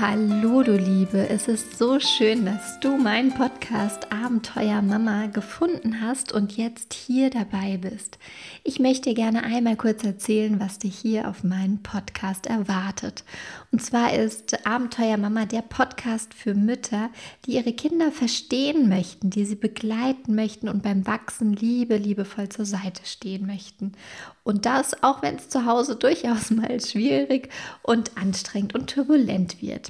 Hallo du Liebe, es ist so schön, dass du meinen Podcast Abenteuer Mama gefunden hast und jetzt hier dabei bist. Ich möchte gerne einmal kurz erzählen, was dich hier auf meinem Podcast erwartet. Und zwar ist Abenteuer Mama der Podcast für Mütter, die ihre Kinder verstehen möchten, die sie begleiten möchten und beim Wachsen liebe, liebevoll zur Seite stehen möchten. Und das auch wenn es zu Hause durchaus mal schwierig und anstrengend und turbulent wird.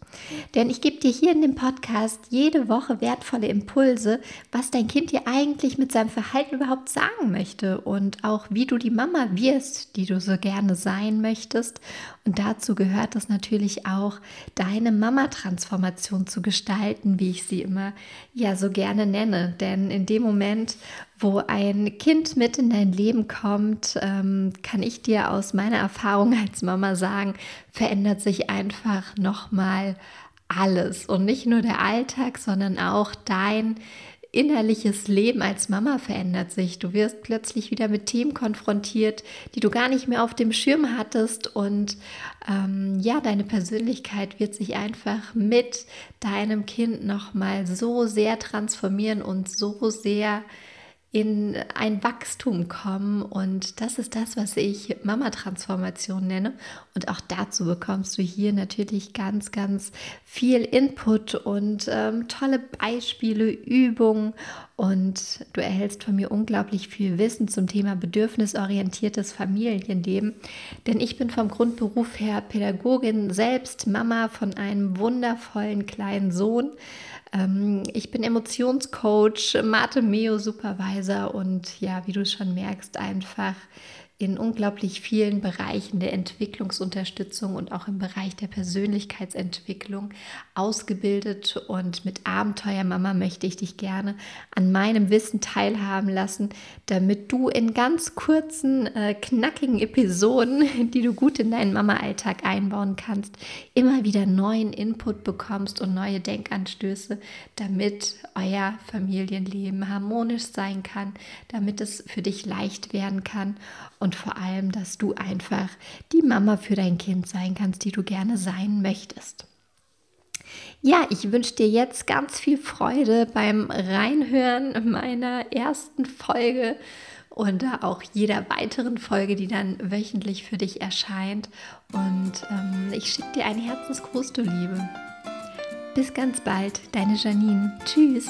Denn ich gebe dir hier in dem Podcast jede Woche wertvolle Impulse, was dein Kind dir eigentlich mit seinem Verhalten überhaupt sagen möchte und auch wie du die Mama wirst, die du so gerne sein möchtest. Und dazu gehört es natürlich auch, deine Mama-Transformation zu gestalten, wie ich sie immer ja so gerne nenne. Denn in dem Moment, wo ein Kind mit in dein Leben kommt, ähm, kann ich dir aus meiner Erfahrung als Mama sagen, verändert sich einfach nochmal alles. Und nicht nur der Alltag, sondern auch dein innerliches Leben als Mama verändert sich. Du wirst plötzlich wieder mit Themen konfrontiert, die du gar nicht mehr auf dem Schirm hattest. Und ähm, ja, deine Persönlichkeit wird sich einfach mit deinem Kind nochmal so sehr transformieren und so sehr in ein Wachstum kommen. Und das ist das, was ich Mama-Transformation nenne. Und auch dazu bekommst du hier natürlich ganz, ganz viel Input und ähm, tolle Beispiele, Übungen. Und du erhältst von mir unglaublich viel Wissen zum Thema bedürfnisorientiertes Familienleben. Denn ich bin vom Grundberuf her Pädagogin, selbst Mama von einem wundervollen kleinen Sohn. Ähm, ich bin Emotionscoach, Mathe Meo Supervisor und ja, wie du schon merkst, einfach in unglaublich vielen Bereichen der Entwicklungsunterstützung und auch im Bereich der Persönlichkeitsentwicklung ausgebildet. Und mit Abenteuer Mama möchte ich dich gerne an meinem Wissen teilhaben lassen, damit du in ganz kurzen, äh, knackigen Episoden, die du gut in deinen Mama-Alltag einbauen kannst, immer wieder neuen Input bekommst und neue Denkanstöße, damit euer Familienleben harmonisch sein kann, damit es für dich leicht werden kann und vor allem, dass du einfach die Mama für dein Kind sein kannst, die du gerne sein möchtest. Ja, ich wünsche dir jetzt ganz viel Freude beim Reinhören meiner ersten Folge und auch jeder weiteren Folge, die dann wöchentlich für dich erscheint. Und ähm, ich schicke dir einen Herzensgruß, du Liebe. Bis ganz bald, deine Janine. Tschüss.